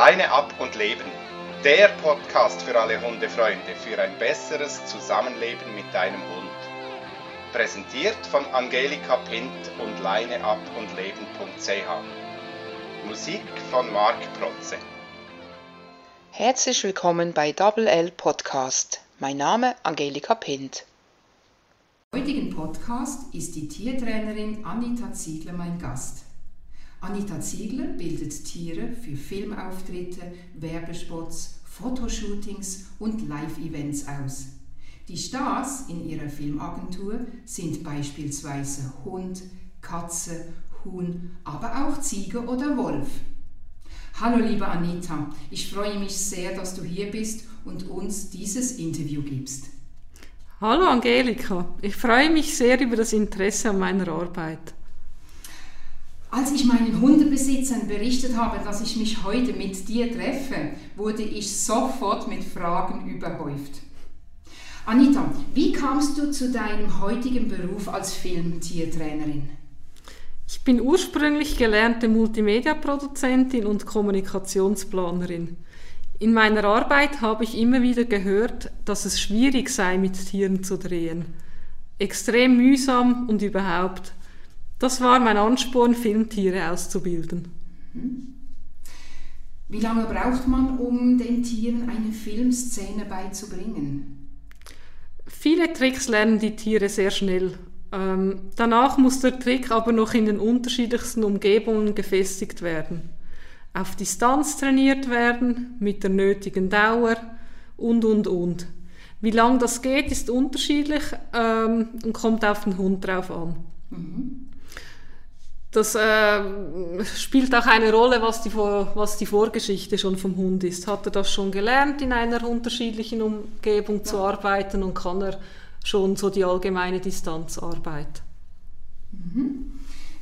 Leine ab und leben. Der Podcast für alle Hundefreunde für ein besseres Zusammenleben mit deinem Hund. Präsentiert von Angelika Pint und leineab und leben.ch. Musik von Marc Protze. Herzlich willkommen bei Double L Podcast. Mein Name Angelika Pint. Im heutigen Podcast ist die Tiertrainerin Anita Ziegler mein Gast. Anita Ziegler bildet Tiere für Filmauftritte, Werbespots, Fotoshootings und Live-Events aus. Die Stars in ihrer Filmagentur sind beispielsweise Hund, Katze, Huhn, aber auch Ziege oder Wolf. Hallo liebe Anita, ich freue mich sehr, dass du hier bist und uns dieses Interview gibst. Hallo Angelika, ich freue mich sehr über das Interesse an meiner Arbeit. Als ich meinen Hundebesitzern berichtet habe, dass ich mich heute mit dir treffe, wurde ich sofort mit Fragen überhäuft. Anita, wie kamst du zu deinem heutigen Beruf als Filmtiertrainerin? Ich bin ursprünglich gelernte Multimedia-Produzentin und Kommunikationsplanerin. In meiner Arbeit habe ich immer wieder gehört, dass es schwierig sei, mit Tieren zu drehen. Extrem mühsam und überhaupt. Das war mein Ansporn, Filmtiere auszubilden. Wie lange braucht man, um den Tieren eine Filmszene beizubringen? Viele Tricks lernen die Tiere sehr schnell. Ähm, danach muss der Trick aber noch in den unterschiedlichsten Umgebungen gefestigt werden. Auf Distanz trainiert werden, mit der nötigen Dauer und, und, und. Wie lang das geht, ist unterschiedlich ähm, und kommt auf den Hund drauf an. Mhm. Das äh, spielt auch eine Rolle, was die, was die Vorgeschichte schon vom Hund ist. Hat er das schon gelernt, in einer unterschiedlichen Umgebung ja. zu arbeiten und kann er schon so die allgemeine Distanzarbeit? Mhm.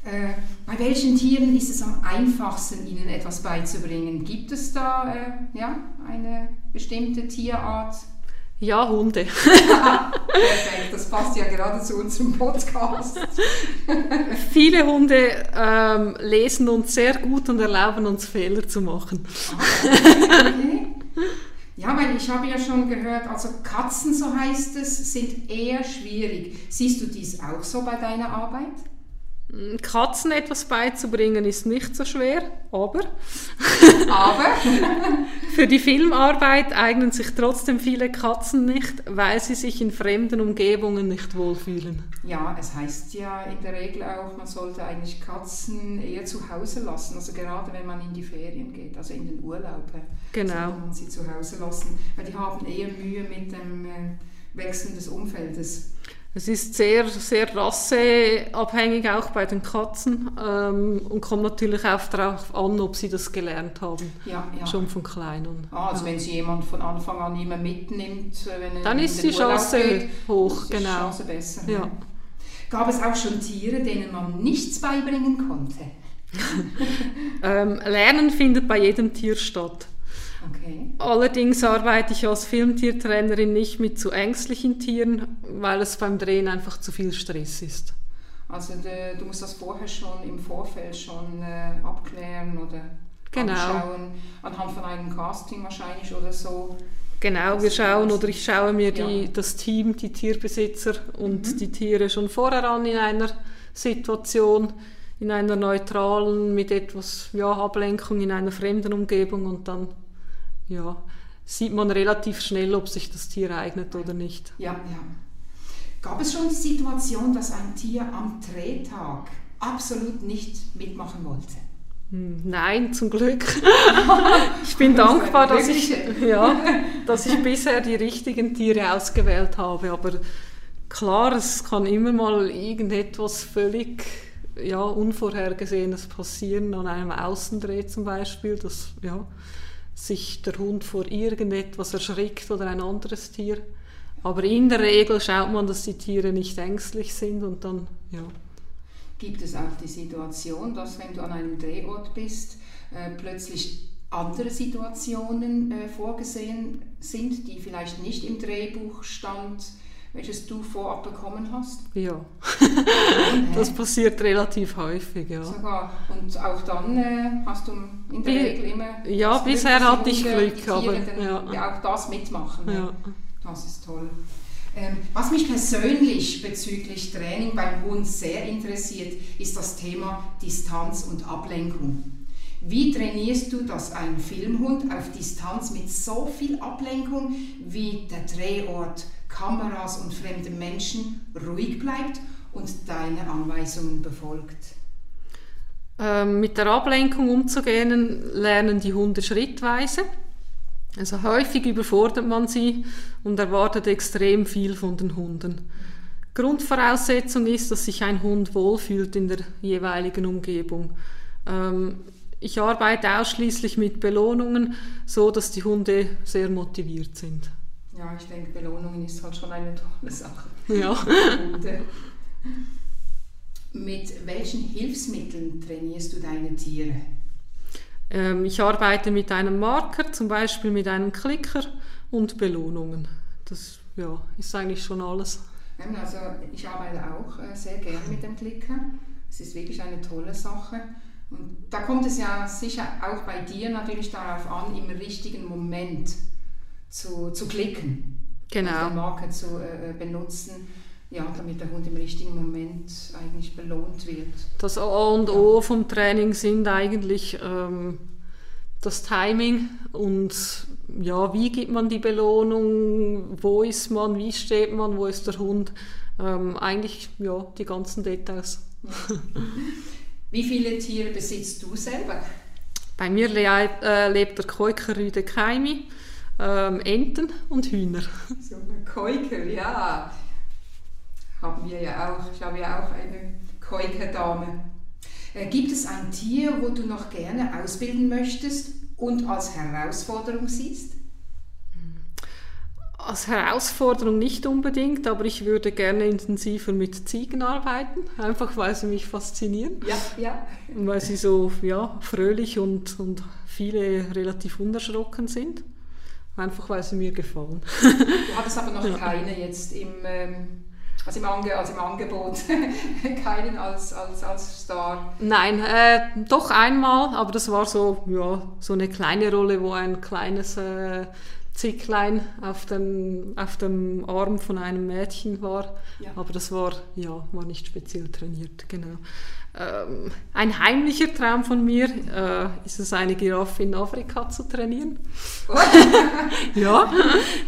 Äh, bei welchen Tieren ist es am einfachsten, ihnen etwas beizubringen? Gibt es da äh, ja, eine bestimmte Tierart, ja, Hunde. Perfekt, das passt ja gerade zu unserem Podcast. Viele Hunde ähm, lesen uns sehr gut und erlauben uns Fehler zu machen. okay. Ja, weil ich habe ja schon gehört, also Katzen, so heißt es, sind eher schwierig. Siehst du dies auch so bei deiner Arbeit? Katzen etwas beizubringen ist nicht so schwer, aber, aber? für die Filmarbeit eignen sich trotzdem viele Katzen nicht, weil sie sich in fremden Umgebungen nicht wohlfühlen. Ja, es heißt ja in der Regel auch, man sollte eigentlich Katzen eher zu Hause lassen, also gerade wenn man in die Ferien geht, also in den Urlaub. Genau. Sollte man sie zu Hause lassen, weil die haben eher Mühe mit dem äh, Wechseln des Umfeldes. Es ist sehr, sehr rasseabhängig auch bei den Katzen ähm, und kommt natürlich auch darauf an, ob sie das gelernt haben, ja, ja. schon von klein. Und, ah, also ja. wenn sie jemand von Anfang an immer mitnimmt, wenn dann ist die Chance geht, hoch, ist genau. Die Chance besser. Ja. Gab es auch schon Tiere, denen man nichts beibringen konnte? ähm, Lernen findet bei jedem Tier statt. Okay. Allerdings arbeite ich als Filmtiertrainerin nicht mit zu ängstlichen Tieren, weil es beim Drehen einfach zu viel Stress ist. Also de, du musst das vorher schon im Vorfeld schon äh, abklären oder genau. anschauen, anhand von einem Casting wahrscheinlich oder so. Genau, wir schauen oder ich schaue mir die, ja. das Team, die Tierbesitzer und mhm. die Tiere schon vorher an in einer Situation, in einer neutralen, mit etwas ja, Ablenkung in einer fremden Umgebung und dann ja, sieht man relativ schnell, ob sich das Tier eignet oder nicht. Ja, ja. Gab es schon die Situation, dass ein Tier am Drehtag absolut nicht mitmachen wollte? Hm, nein, zum Glück. ich bin dankbar, dass ich, ja, dass ich bisher die richtigen Tiere ausgewählt habe. Aber klar, es kann immer mal irgendetwas völlig ja, Unvorhergesehenes passieren, an einem Außendreh zum Beispiel. Das, ja, sich der Hund vor irgendetwas erschrickt oder ein anderes Tier. Aber in der Regel schaut man, dass die Tiere nicht ängstlich sind und dann, ja. Gibt es auch die Situation, dass wenn du an einem Drehort bist, äh, plötzlich andere Situationen äh, vorgesehen sind, die vielleicht nicht im Drehbuch stand, welches du vorab bekommen hast? Ja, das passiert relativ häufig, ja. Sogar. Und auch dann äh, hast du in der Bi- Regel immer... ja, Glück, bisher hatte ich Hunde, Glück, Tiere aber, dann ja. auch das mitmachen. ne? ja. Das ist toll. Ähm, was mich persönlich bezüglich Training beim Hund sehr interessiert, ist das Thema Distanz und Ablenkung. Wie trainierst du, dass ein Filmhund auf Distanz mit so viel Ablenkung wie der Drehort, Kameras und fremde Menschen ruhig bleibt und deine Anweisungen befolgt? Ähm, mit der Ablenkung umzugehen, lernen die Hunde schrittweise. Also häufig überfordert man sie und erwartet extrem viel von den Hunden. Grundvoraussetzung ist, dass sich ein Hund wohlfühlt in der jeweiligen Umgebung. Ähm, ich arbeite ausschließlich mit Belohnungen, so dass die Hunde sehr motiviert sind. Ja, ich denke, Belohnungen ist halt schon eine tolle Sache. Ja. Hunde. Mit welchen Hilfsmitteln trainierst du deine Tiere? Ähm, ich arbeite mit einem Marker, zum Beispiel mit einem Klicker und Belohnungen. Das ja, ist eigentlich schon alles. Also ich arbeite auch äh, sehr gerne mit dem Klicker. Es ist wirklich eine tolle Sache. Und da kommt es ja sicher auch bei dir natürlich darauf an, im richtigen Moment zu, zu klicken. Also den Genau. Marker zu äh, benutzen, ja, damit der Hund im richtigen Moment eigentlich belohnt wird. Das A und O vom Training sind eigentlich ähm, das Timing und ja, wie gibt man die Belohnung, wo ist man, wie steht man, wo ist der Hund. Ähm, eigentlich ja, die ganzen Details. Wie viele Tiere besitzt du selber? Bei mir le äh, lebt der Keukerrüde Kaimi, ähm, Enten und Hühner. So eine Keuker, ja. Haben wir ja auch. Ich habe ja auch eine Keukerdame. Äh, gibt es ein Tier, wo du noch gerne ausbilden möchtest und als Herausforderung siehst? Als Herausforderung nicht unbedingt, aber ich würde gerne intensiver mit Ziegen arbeiten, einfach weil sie mich faszinieren. Ja, ja. Und weil sie so ja, fröhlich und, und viele relativ unerschrocken sind. Einfach weil sie mir gefallen. Du hattest aber noch keine jetzt im, ähm, also im, Ange also im Angebot, keinen als, als, als Star. Nein, äh, doch einmal, aber das war so, ja, so eine kleine Rolle, wo ein kleines äh, Zicklein auf, den, auf dem Arm von einem Mädchen war. Ja. Aber das war, ja, war nicht speziell trainiert, genau. Ähm, ein heimlicher Traum von mir äh, ist es, eine Giraffe in Afrika zu trainieren. ja,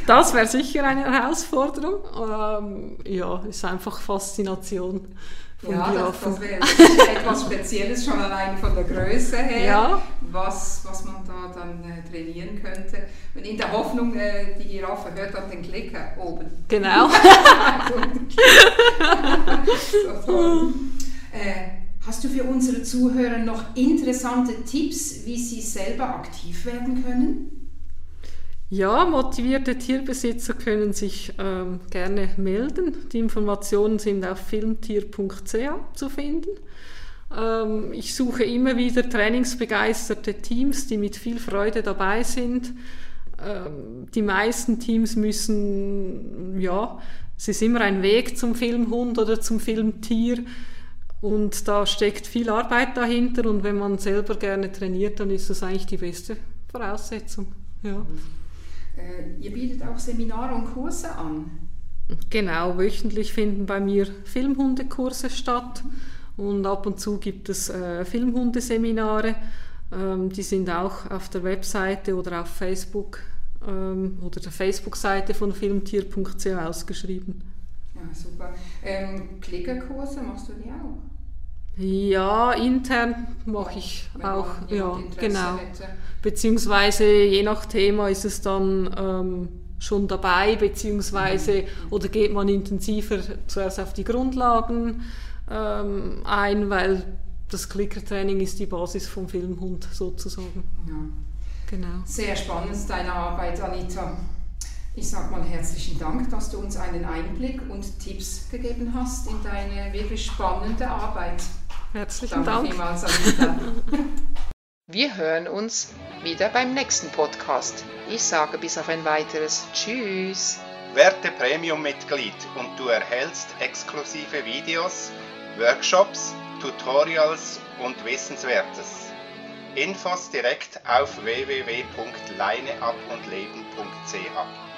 das wäre sicher eine Herausforderung. Ähm, ja, ist einfach Faszination von Ja, das, Giraffen. das wäre sicher etwas Spezielles, schon allein von der Größe her, Ja. Was, was man da dann äh, trainieren könnte. Und in der Hoffnung, äh, die Giraffe hört dann den Klicker oben. Genau. so toll. Äh, hast du für unsere Zuhörer noch interessante Tipps, wie sie selber aktiv werden können? Ja, motivierte Tierbesitzer können sich ähm, gerne melden. Die Informationen sind auf filmtier.ch zu finden. Ähm, ich suche immer wieder trainingsbegeisterte Teams, die mit viel Freude dabei sind. Ähm, die meisten Teams müssen, ja, es ist immer ein Weg zum Filmhund oder zum Filmtier. Und da steckt viel Arbeit dahinter und wenn man selber gerne trainiert, dann ist das eigentlich die beste Voraussetzung. Ja. Äh, ihr bietet auch Seminare und Kurse an. Genau, wöchentlich finden bei mir Filmhundekurse statt und ab und zu gibt es äh, Filmhundeseminare. Ähm, die sind auch auf der Webseite oder auf Facebook ähm, oder der Facebook-Seite von filmtier.ch ausgeschrieben. Ja, super. Ähm, Klickerkurse machst du die auch? Ja, intern mache ich Wenn auch, ja, Interesse genau. hätte. Beziehungsweise je nach Thema ist es dann ähm, schon dabei, beziehungsweise oder geht man intensiver zuerst auf die Grundlagen ähm, ein, weil das Klickertraining ist die Basis vom Filmhund sozusagen. Ja. Genau. Sehr spannend deine Arbeit, Anita. Ich sage mal herzlichen Dank, dass du uns einen Einblick und Tipps gegeben hast in deine wirklich spannende Arbeit. Herzlichen Danke Dank. vielmals, Anita. Wir hören uns wieder beim nächsten Podcast. Ich sage bis auf ein weiteres Tschüss. Werde Premium-Mitglied und du erhältst exklusive Videos, Workshops, Tutorials und Wissenswertes. Infos direkt auf www.leineabundleben.ch